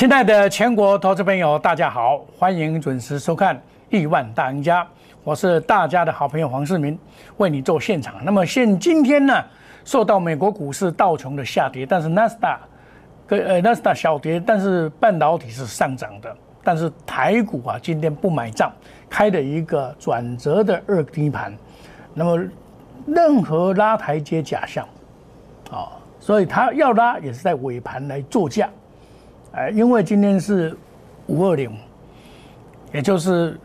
亲爱的全国投资朋友，大家好，欢迎准时收看《亿万大赢家》，我是大家的好朋友黄世明，为你做现场。那么现今天呢，受到美国股市道琼的下跌，但是纳斯达跟呃纳斯达小跌，但是半导体是上涨的，但是台股啊今天不买账，开的一个转折的二低盘，那么任何拉台阶假象啊，所以它要拉也是在尾盘来做价。哎，因为今天是五二零，也就是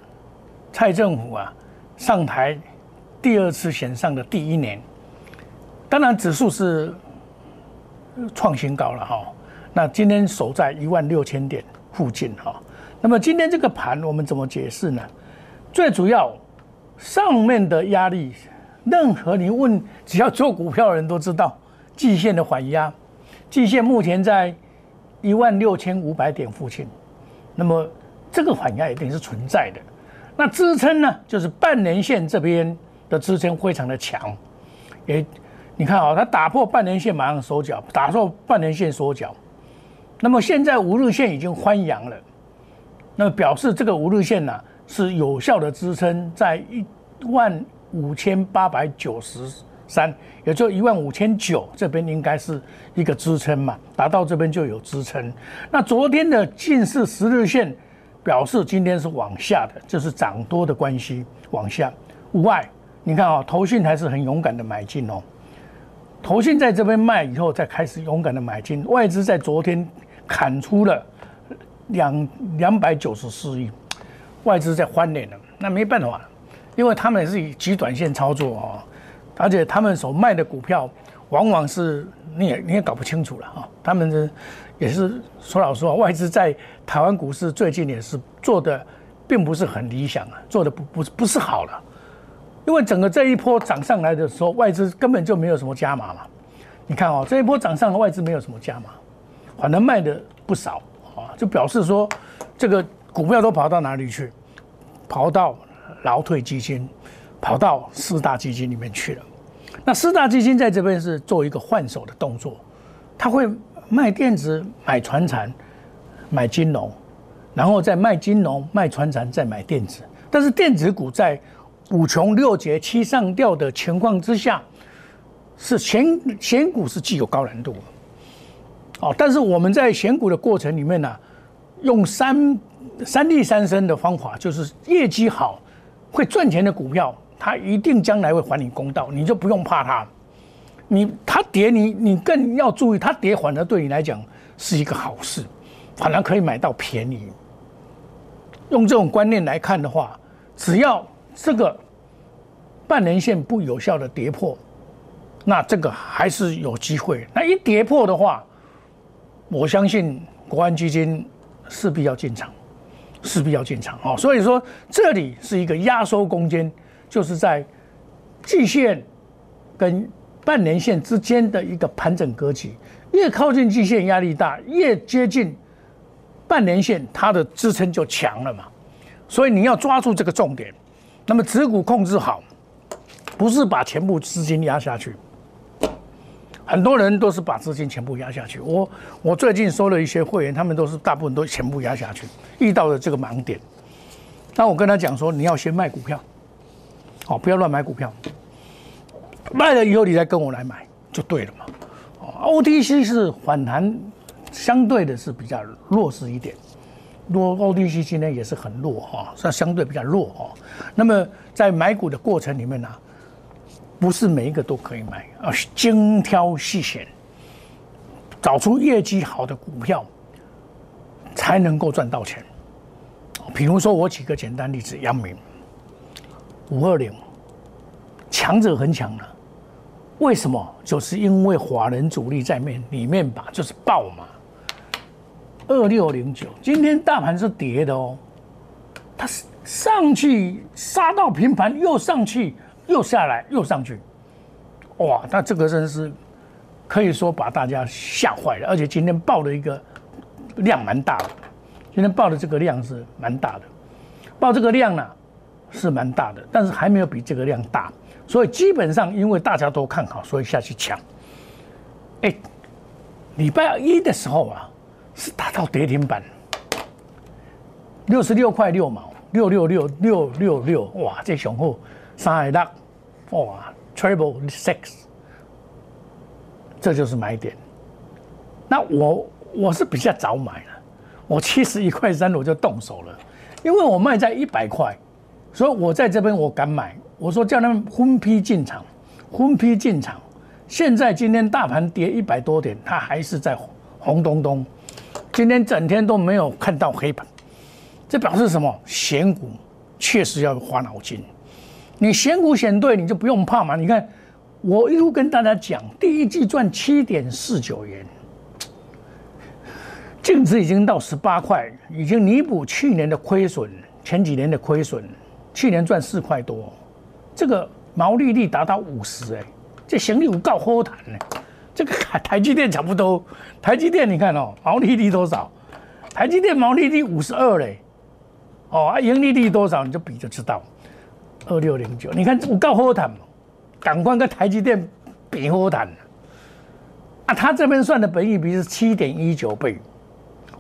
蔡政府啊上台第二次选上的第一年，当然指数是创新高了哈。那今天守在一万六千点附近哈。那么今天这个盘我们怎么解释呢？最主要上面的压力，任何你问只要做股票的人都知道，季线的缓压，季线目前在。一万六千五百点附近，那么这个反压一定是存在的。那支撑呢，就是半年线这边的支撑非常的强。也，你看啊，它打破半年线马上收脚，打破半年线收脚。那么现在五日线已经翻阳了，那么表示这个五日线呢是有效的支撑在一万五千八百九十。三，也就一万五千九，这边应该是一个支撑嘛，达到这边就有支撑。那昨天的近视十日线表示今天是往下的，这是涨多的关系，往下。外，你看啊，投信还是很勇敢的买进哦。投信在这边卖以后，再开始勇敢的买进。外资在昨天砍出了两两百九十四亿，外资在翻脸了。那没办法，因为他们也是以极短线操作哦。而且他们所卖的股票，往往是你也你也搞不清楚了啊。他们的也是说老实话，外资在台湾股市最近也是做的，并不是很理想啊，做的不不不是好了。因为整个这一波涨上来的时候，外资根本就没有什么加码嘛。你看哦，这一波涨上的外资没有什么加码，反正卖的不少啊，就表示说这个股票都跑到哪里去？跑到劳退基金。跑到四大基金里面去了。那四大基金在这边是做一个换手的动作，他会卖电子、买船产、买金融，然后再卖金融、卖船产、再买电子。但是电子股在五穷六绝七上吊的情况之下，是选选股是具有高难度的。哦，但是我们在选股的过程里面呢，用三三利三升的方法，就是业绩好、会赚钱的股票。他一定将来会还你公道，你就不用怕他。你他跌，你你更要注意，他跌反而对你来讲是一个好事，反而可以买到便宜。用这种观念来看的话，只要这个半年线不有效的跌破，那这个还是有机会。那一跌破的话，我相信国安基金势必要进场，势必要进场哦。所以说，这里是一个压缩空间。就是在季线跟半年线之间的一个盘整格局，越靠近季线压力大，越接近半年线，它的支撑就强了嘛。所以你要抓住这个重点，那么持股控制好，不是把全部资金压下去。很多人都是把资金全部压下去。我我最近收了一些会员，他们都是大部分都全部压下去，遇到了这个盲点。那我跟他讲说，你要先卖股票。哦，不要乱买股票，卖了以后你再跟我来买就对了嘛。哦，OTC 是反弹，相对的是比较弱势一点，弱 OTC 今天也是很弱哈，是相对比较弱哦。那么在买股的过程里面呢，不是每一个都可以买，而是精挑细选，找出业绩好的股票，才能够赚到钱。比如说我举个简单例子，阳明。五二零，强者很强了，为什么？就是因为华人主力在面里面吧，就是爆嘛。二六零九，今天大盘是跌的哦，它上去杀到平盘，又上去，又下来，又上去，哇！那这个真是可以说把大家吓坏了，而且今天爆的一个量蛮大的，今天爆的这个量是蛮大的，爆这个量呢？是蛮大的，但是还没有比这个量大，所以基本上因为大家都看好，所以下去抢。哎，礼拜一的时候啊，是达到跌停板，六十六块六毛，六六六六六六，哇，这雄厚三海大，哇，Triple Six，这就是买点。那我我是比较早买了，我七十一块三我就动手了，因为我卖在一百块，所以我在这边我敢买。我说叫他们分批进场，分批进场。现在今天大盘跌一百多点，它还是在红咚咚。今天整天都没有看到黑盘，这表示什么？选股确实要花脑筋。你选股选对，你就不用怕嘛。你看，我一路跟大家讲，第一季赚七点四九元，净值已经到十八块，已经弥补去年的亏损，前几年的亏损。去年赚四块多，这个毛利率达到五十，哎。这行李有够好谈呢，这个台积电差不多，台积电你看哦，毛利率多少？台积电毛利率五十二嘞，哦啊，盈利率多少？你就比就知道，二六零九，你看有够好谈，赶快跟台积电比好谈啊，他这边算的本益比是七点一九倍，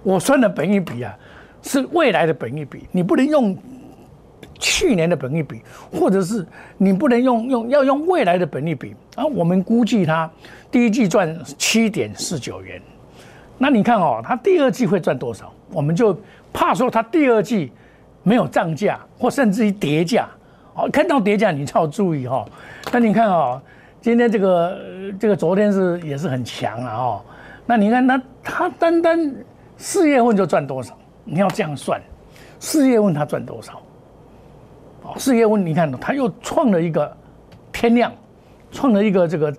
我算的本益比啊，是未来的本益比，你不能用。去年的本益比，或者是你不能用用要用未来的本益比啊？我们估计它第一季赚七点四九元，那你看哦，它第二季会赚多少？我们就怕说它第二季没有涨价，或甚至于跌价。哦，看到跌价你就要注意哈。那你看哦，今天这个这个昨天是也是很强啊哦。那你看那它单单四月份就赚多少？你要这样算，四月份它赚多少？四月份你看，他又创了一个天量，创了一个这个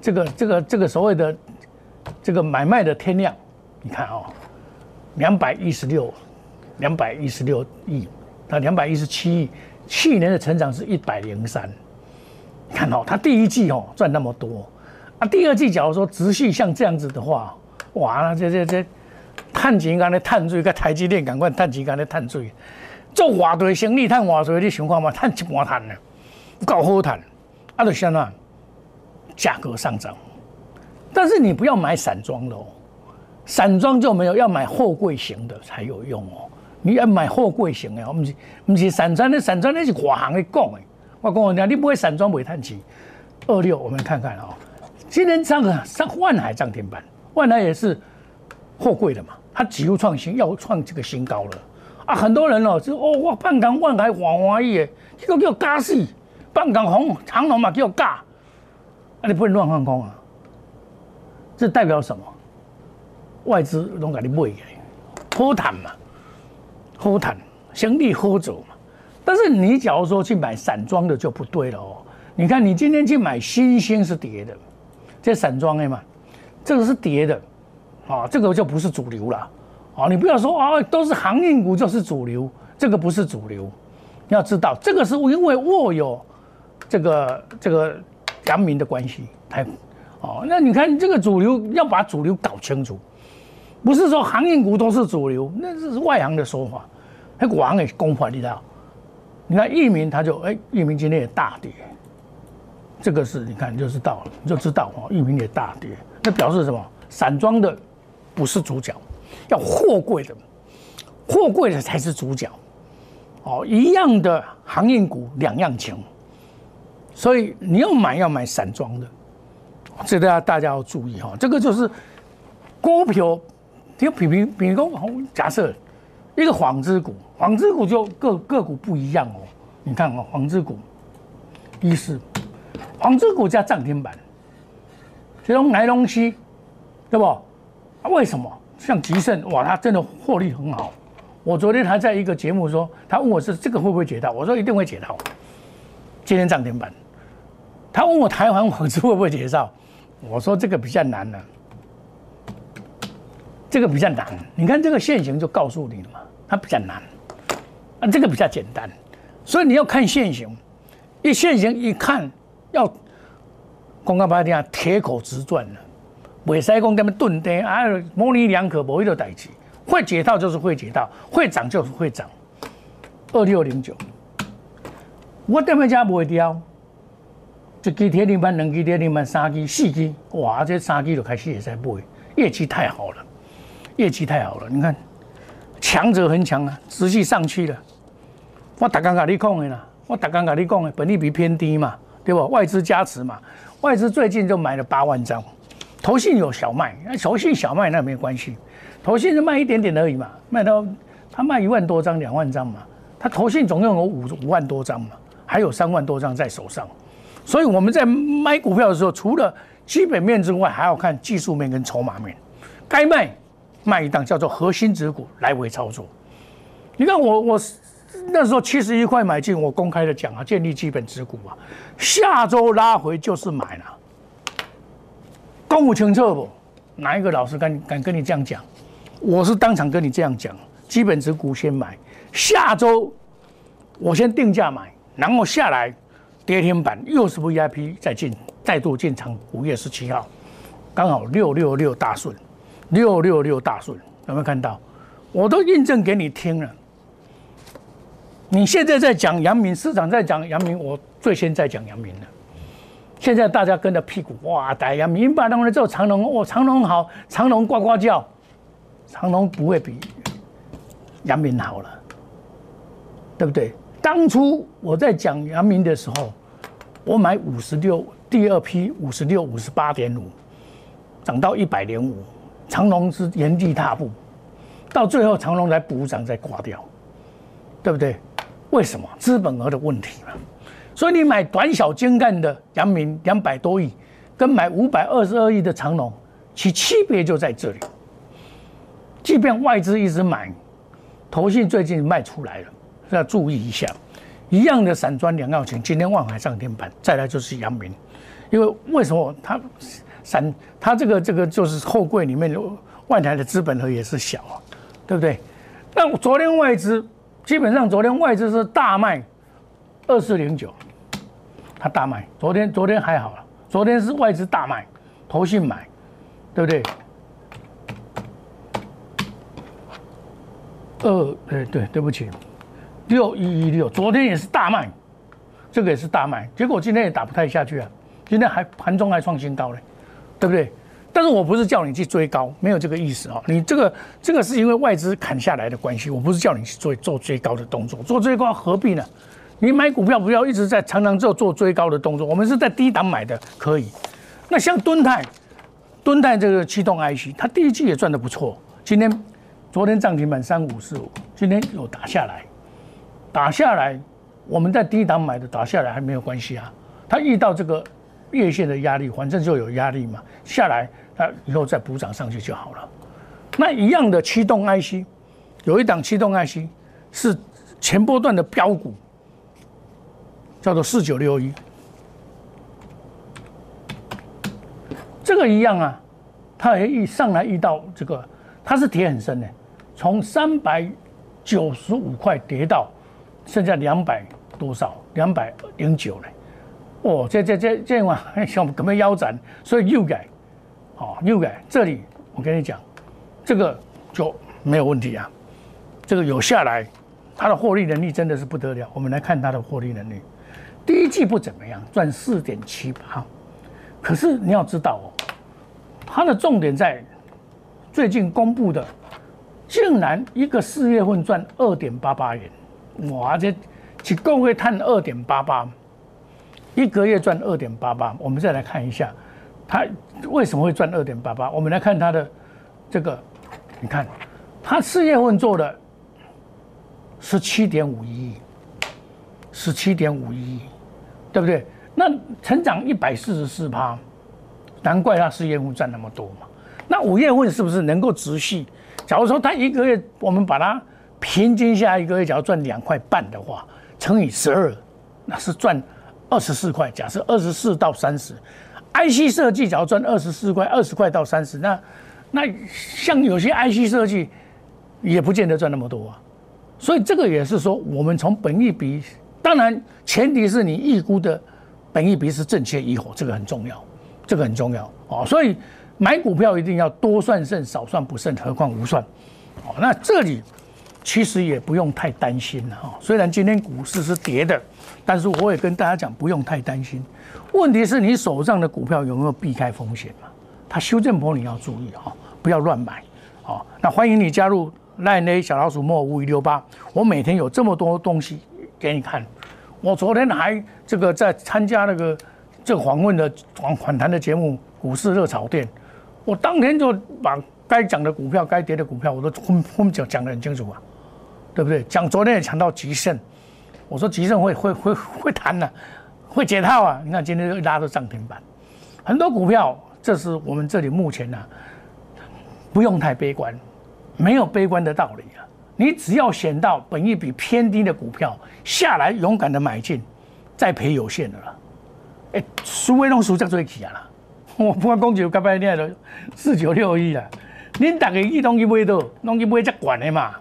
这个这个这个所谓的这个买卖的天量。你看哦，两百一十六，两百一十六亿，那两百一十七亿，去年的成长是一百零三。看哦，他第一季哦赚那么多，啊，第二季假如说持续像这样子的话，哇，这这这碳钱刚才碳税，个台积电赶快碳钱刚才碳税。做偌大生意，赚偌多，你想看嘛？赚一半赚呢，够好赚。啊，就相当价格上涨。但是你不要买散装的哦，散装就没有，要买货柜型的才有用哦。你要买货柜型的，不是不是散装的，散装那是外行的讲的。我讲你，你不会散装煤炭机。二六，我们看看啊，今天上个上万海涨停板，万海也是货柜的嘛，它几乎创新，要创这个新高了。啊，很多人哦，就哦，哇，半港万海黄华义，这个叫加死，半港红长龙嘛叫加，啊，你不能乱放空啊，这代表什么？外资拢给你买起来，好谈嘛，好谈，生意好做嘛。但是你假如说去买散装的就不对了哦。你看你今天去买新兴是跌的，这散装的嘛，这个是跌的，啊，这个就不是主流了。哦，你不要说啊，都是航运股就是主流，这个不是主流。要知道，这个是因为握有这个这个阳明的关系才哦。那你看这个主流要把主流搞清楚，不是说航运股都是主流，那是外行的说法。那国行也功法你知道？你看益民他就哎，益民今天也大跌，这个是你看就知道了，你就知道哦，益民也大跌，那表示什么？散装的不是主角。要货柜的，货柜的才是主角，哦，一样的航运股两样情，所以你要买要买散装的，这大家大家要注意哈。这个就是股票，就比比比如假设一个纺织股，纺织股就个个股不一样哦。你看哦，纺织股，一是纺织股加涨停板，这种来东西，对不？啊，为什么？像吉盛哇，他真的获利很好。我昨天还在一个节目说，他问我是这个会不会解套，我说一定会解套。今天涨停板，他问我台湾网资会不会解套，我说这个比较难了，这个比较难。你看这个现形就告诉你了嘛，它比较难，啊，这个比较简单。所以你要看现形，一现形一看要公告白点铁口直钻了。袂使讲他们钝跌啊，模棱两可，无一个代志。会解套就是会解套，会涨就是会涨。二六零九，我踮么家不会掉？一支铁零板，两支铁零板，三支、四支，哇！这三支就开始也在买，业绩太好了。业绩太好了，你看强者恒强啊，持续上去了。我打刚跟你讲的啦，我打刚跟你讲的，本利比偏低嘛，对不？外资加持嘛，外资最近就买了八万张，投信有小卖，那投信小卖那没关系，投信是卖一点点而已嘛，卖到他卖一万多张、两万张嘛，他投信总共有五五万多张嘛，还有三万多张在手上，所以我们在买股票的时候，除了基本面之外，还要看技术面跟筹码面，该卖卖一档叫做核心指股来回操作。你看我我那时候七十一块买进，我公开的讲啊，建立基本持股啊，下周拉回就是买了。公务清楚不？哪一个老师敢敢跟你这样讲？我是当场跟你这样讲，基本持股先买，下周我先定价买，然后下来跌停板又是 VIP 再进。再度进场，五月十七号，刚好六六六大顺，六六六大顺，有没有看到？我都印证给你听了。你现在在讲阳明，市场在讲阳明，我最先在讲阳明了。现在大家跟着屁股哇，大家明，把弄了之后，长隆哦，长隆好，长隆呱呱叫，长隆不会比杨明好了，对不对？当初我在讲杨明的时候，我买五十六。第二批五十六五十八点五，涨到一百零五，长隆是原地踏步，到最后长隆来补涨再挂掉，对不对？为什么？资本额的问题嘛。所以你买短小精干的阳明两百多亿，跟买五百二十二亿的长隆，其区别就在这里。即便外资一直买，投信最近卖出来了，要注意一下。一样的散装两药钱，今天万海上天板，再来就是阳明。因为为什么它散它这个这个就是后柜里面外台的资本额也是小啊，对不对？那昨天外资基本上昨天外资是大卖二四零九，它大卖。昨天昨天还好了，昨天是外资大卖，投信买，对不对？二哎对对不起，六一一六，昨天也是大卖，这个也是大卖，结果今天也打不太下去啊。今天还盘中还创新高嘞，对不对？但是我不是叫你去追高，没有这个意思啊。你这个这个是因为外资砍下来的关系，我不是叫你去做做追高的动作，做追高何必呢？你买股票不要一直在常常做做追高的动作，我们是在低档买的，可以。那像敦泰，敦泰这个驱动 IC，它第一季也赚得不错。今天昨天涨停板三五四五，今天又打下来，打下来，我们在低档买的打下来还没有关系啊。它遇到这个。月线的压力，反正就有压力嘛，下来它以后再补涨上去就好了。那一样的驱动 IC，有一档驱动 IC 是前波段的标股，叫做四九六一。这个一样啊，它也一上来遇到这个，它是跌很深的，从三百九十五块跌到剩下两百多少，两百零九了。哦，这这这这样啊，像我们怎么腰斩，所以又改，哦，又改。这里我跟你讲，这个就没有问题啊。这个有下来，它的获利能力真的是不得了。我们来看它的获利能力，第一季不怎么样，赚四点七八。可是你要知道哦，它的重点在最近公布的，竟然一个四月份赚二点八八元，哇，这一个月赚二点八八。一个月赚二点八八，我们再来看一下，它为什么会赚二点八八？我们来看它的这个，你看，它四月份做的十七点五亿，十七点五亿，对不对？那成长一百四十四趴，难怪它四月份赚那么多嘛。那五月份是不是能够持续？假如说他一个月，我们把它平均下一个月，假如赚两块半的话，乘以十二，那是赚。二十四块，假设二十四到三十，IC 设计只要赚二十四块，二十块到三十，那那像有些 IC 设计也不见得赚那么多啊。所以这个也是说，我们从本益比，当然前提是你预估的本益比是正确与否，这个很重要，这个很重要哦。所以买股票一定要多算胜，少算不胜，何况无算。哦，那这里其实也不用太担心了哈。虽然今天股市是跌的。但是我也跟大家讲，不用太担心。问题是你手上的股票有没有避开风险嘛？它修正波你要注意哈，不要乱买好，那欢迎你加入赖内小老鼠莫五一六八，我每天有这么多东西给你看。我昨天还这个在参加那个这个访问的访访谈的节目《股市热炒店》，我当天就把该讲的股票、该跌的股票，我都分分讲讲得很清楚啊，对不对？讲昨天也讲到吉盛，我说吉盛会会会会弹的，会解套啊！你看今天又拉到涨停板，很多股票，这是我们这里目前呢，不用太悲观，没有悲观的道理啊。你只要选到本益比偏低的股票下来，勇敢的买进，再赔有限的了。哎，输威龙输在最起啊啦！我不管讲就刚才念的四九六一啊，恁大家去拢去买到，拢去买只管的嘛，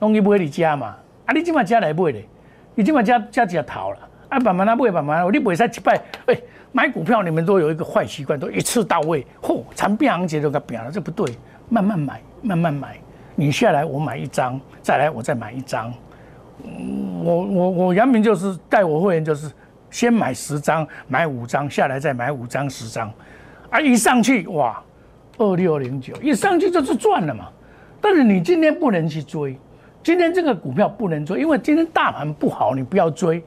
拢去买你家嘛。啊，你今晚家来买的，你今晚家家只逃了。啊，慢慢啊买，慢慢，你买晒一摆。哎，买股票你们都有一个坏习惯，都一次到位。嚯，长变行情都给变了，这不对。慢慢买，慢慢买。你下来我买一张，再来我再买一张。我我我杨明就是带我会员就是先买十张，买五张下来再买五张十张，啊一上去哇二六零九一上去就是赚了嘛。但是你今天不能去追，今天这个股票不能追，因为今天大盘不好，你不要追。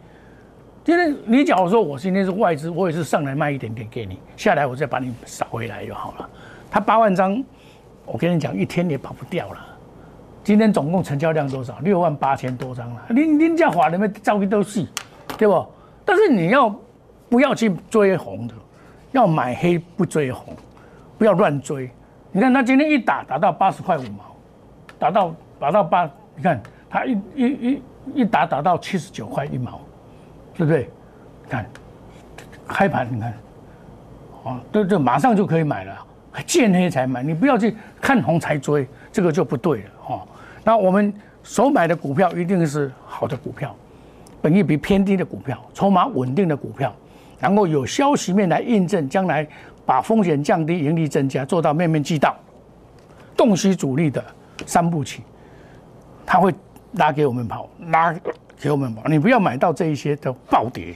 今天你假如说我今天是外资，我也是上来卖一点点给你，下来我再把你扫回来就好了。他八万张，我跟你讲一天也跑不掉了。今天总共成交量多少？六万八千多张了。您您家华里面照片都是，对不？但是你要不要去追红的？要买黑不追红，不要乱追。你看他今天一打打到八十块五毛，打到打到八，你看他一一一一打打到七十九块一毛，对不对？看开盘你看，啊，对对马上就可以买了，见黑才买，你不要去看红才追，这个就不对了，哈。那我们所买的股票一定是好的股票，本益比偏低的股票，筹码稳定的股票，然后有消息面来印证，将来把风险降低，盈利增加，做到面面俱到，洞悉主力的三步棋，他会拉给我们跑，拉给我们跑。你不要买到这一些的暴跌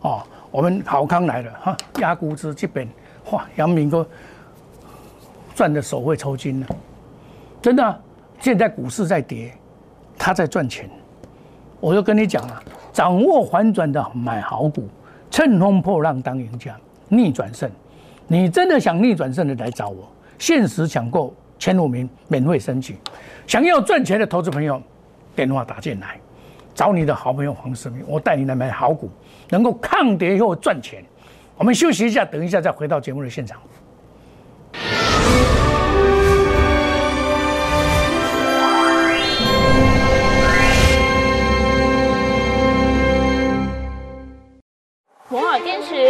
哦。我们好康来了哈，压估值这边，哇，杨明哥赚的手会抽筋了，真的。现在股市在跌，他在赚钱。我就跟你讲了，掌握反转的买好股，乘风破浪当赢家，逆转胜。你真的想逆转胜的来找我，限时抢购前五名免费申请。想要赚钱的投资朋友，电话打进来，找你的好朋友黄世明，我带你来买好股，能够抗跌以后赚钱。我们休息一下，等一下再回到节目的现场。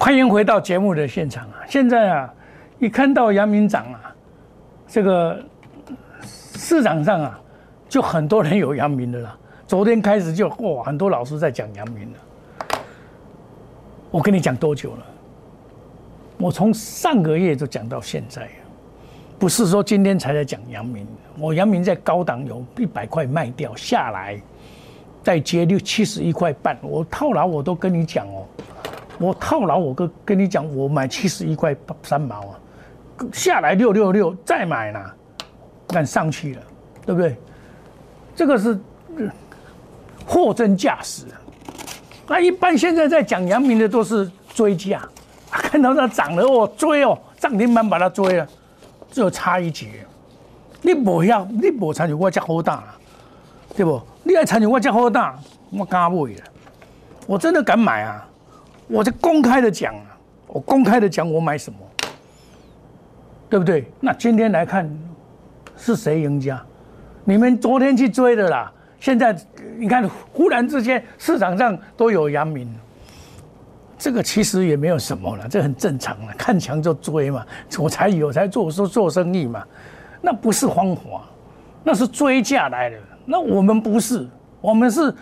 欢迎回到节目的现场啊！现在啊，一看到杨明涨啊，这个市场上啊，就很多人有杨明的啦。昨天开始就哇，很多老师在讲杨明了。我跟你讲多久了？我从上个月就讲到现在，不是说今天才在讲杨明。我杨明在高档有一百块卖掉下来，再接六七十一块半，我套牢我都跟你讲哦。我套牢，我跟跟你讲，我买七十一块三毛啊，下来六六六再买呢，看上去了，对不对？这个是货真价实。那一般现在在讲阳明的都是追价，看到它涨了哦，追哦，涨停板把它追了，就差一截，你不要，你不参与我遮好大，对不？你爱参与我遮好大，我敢买啊！我真的敢买啊！我在公开的讲啊，我公开的讲我买什么，对不对？那今天来看是谁赢家？你们昨天去追的啦，现在你看忽然之间市场上都有阳明。这个其实也没有什么了，这很正常了，看强就追嘛，我才有才做做做生意嘛，那不是方法，那是追价来的。那我们不是，我们是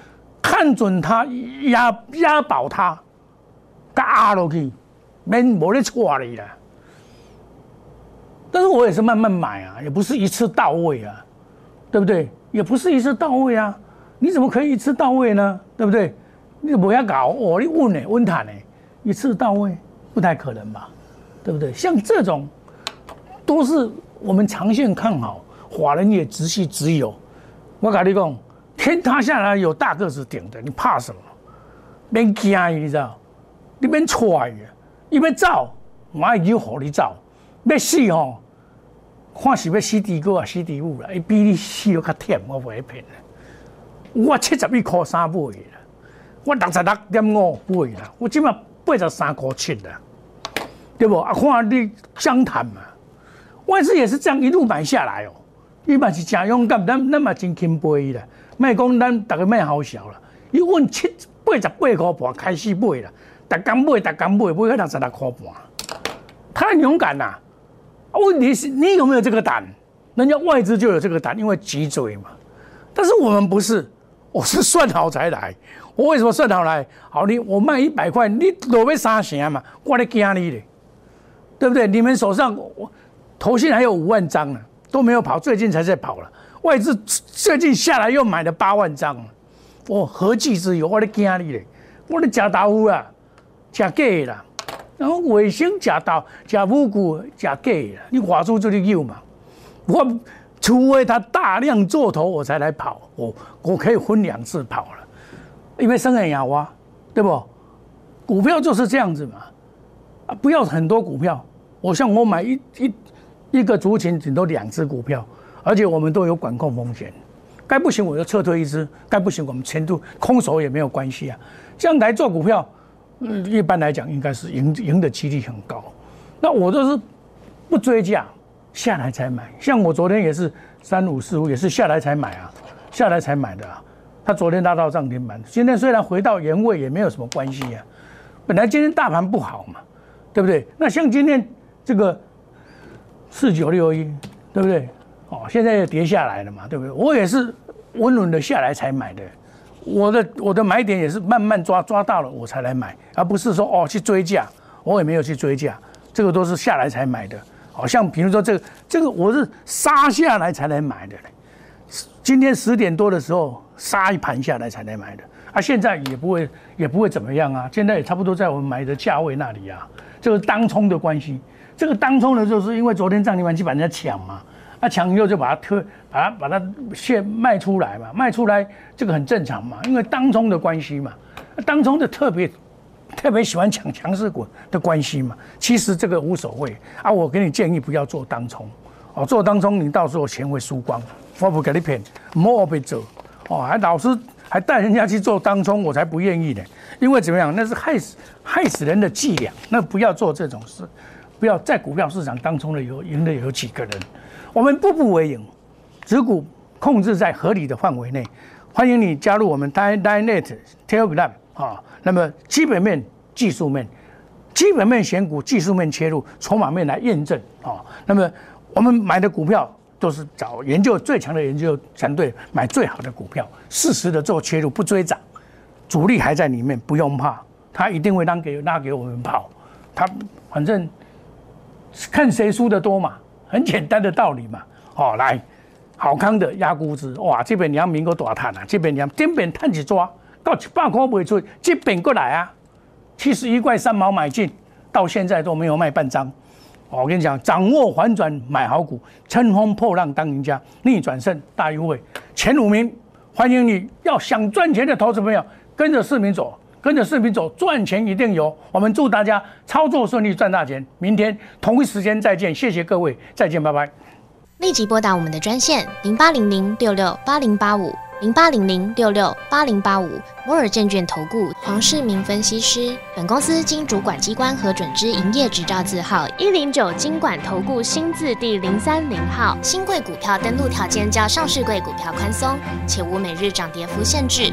看准它压压倒它，嘎落去，没没得错你啦。但是我也是慢慢买啊，也不是一次到位啊，对不对？也不是一次到位啊，你怎么可以一次到位呢？对不对？你不要搞哦，你问呢，问他呢。一次到位不太可能吧，对不对？像这种都是我们长线看好，华人也直系直有。我跟你讲，天塌下来有大个子顶的，你怕什么？别惊，你知道？你别踹呀，你要走，我已经好你走。要死哦，看是要死第哥啊，死第五了，比你死要较甜，我不会骗你。我七十一块三买的，我六十六点五买啦，我今嘛。八十三块七的，对不？啊，看你湘潭嘛，外资也是这样一路买下来哦。伊嘛是真勇敢，咱咱嘛真钦佩啦。卖讲咱大家卖好笑啦，伊问七八十八块半开始买啦，逐工买，逐工买，买到六十六块半，太勇敢啦。问题是你有没有这个胆？人家外资就有这个胆，因为脊椎嘛。但是我们不是，我是算好才来。我为什么算好来？好，你我卖一百块，你落要三成嘛？我咧惊你咧，对不对？你们手上我头信还有五万张呢，都没有跑，最近才在跑了。外资最近下来又买了八万张，我何计之有？我咧惊你咧，我咧假豆腐啊，假假啦，然后卫星假豆假五谷假假啦，你画出这里有嘛？我除非他大量做头，我才来跑，我我可以分两次跑了。因为生人养蛙，对不？股票就是这样子嘛，啊，不要很多股票。我像我买一一一个族群，顶多两只股票，而且我们都有管控风险。该不行我就撤退一只，该不行我们全度空手也没有关系啊。这样来做股票，嗯，一般来讲应该是赢赢的几率很高。那我都是不追价下来才买，像我昨天也是三五四五，也是下来才买啊，下来才买的啊。他昨天拉到涨停板，今天虽然回到原位，也没有什么关系呀。本来今天大盘不好嘛，对不对？那像今天这个四九六一，对不对？哦，现在又跌下来了嘛，对不对？我也是稳稳的下来才买的，我的我的买点也是慢慢抓抓到了我才来买，而不是说哦去追价，我也没有去追价，这个都是下来才买的。好像比如说这个这个我是杀下来才来买的嘞。今天十点多的时候杀一盘下来才来买的，啊，现在也不会也不会怎么样啊，现在也差不多在我们买的价位那里啊，这个当冲的关系，这个当冲的就是因为昨天涨停板去把人家抢嘛，啊，抢以后就把它推，把它把它现卖出来嘛，卖出来这个很正常嘛，因为当冲的关系嘛，当冲的特别特别喜欢抢强势股的关系嘛，其实这个无所谓啊，我给你建议不要做当冲，哦，做当冲你到时候钱会输光。我不给你骗，莫被走哦，还老是还带人家去做当冲，我才不愿意呢。因为怎么样，那是害死害死人的伎俩，那不要做这种事，不要在股票市场当中的有赢的有几个人，我们步步为营，持股控制在合理的范围内。欢迎你加入我们 Dynnet Telegram 啊，那么基本面、技术面，基本面选股，技术面切入，筹码面来验证啊。那么我们买的股票。都是找研究最强的研究团队买最好的股票，适时的做切入，不追涨，主力还在里面，不用怕，他一定会让给拉给我们跑，他反正看谁输的多嘛，很简单的道理嘛。哦，来，好康的压估值，哇，这边两民国大探啊，这边两这边探起抓到一百块卖出，这边过来啊，七十一块三毛买进，到现在都没有卖半张。我跟你讲，掌握反转买好股，乘风破浪当赢家，逆转胜大优惠，前五名，欢迎你！要想赚钱的投资朋友，跟着市民走，跟着视频走，赚钱一定有。我们祝大家操作顺利，赚大钱。明天同一时间再见，谢谢各位，再见，拜拜。立即拨打我们的专线零八零零六六八零八五零八零零六六八零八五摩尔证券投顾黄世明分析师。本公司经主管机关核准之营业执照字号一零九金管投顾新字第零三零号。新贵股票登录条件较上市贵股票宽松，且无每日涨跌幅限制。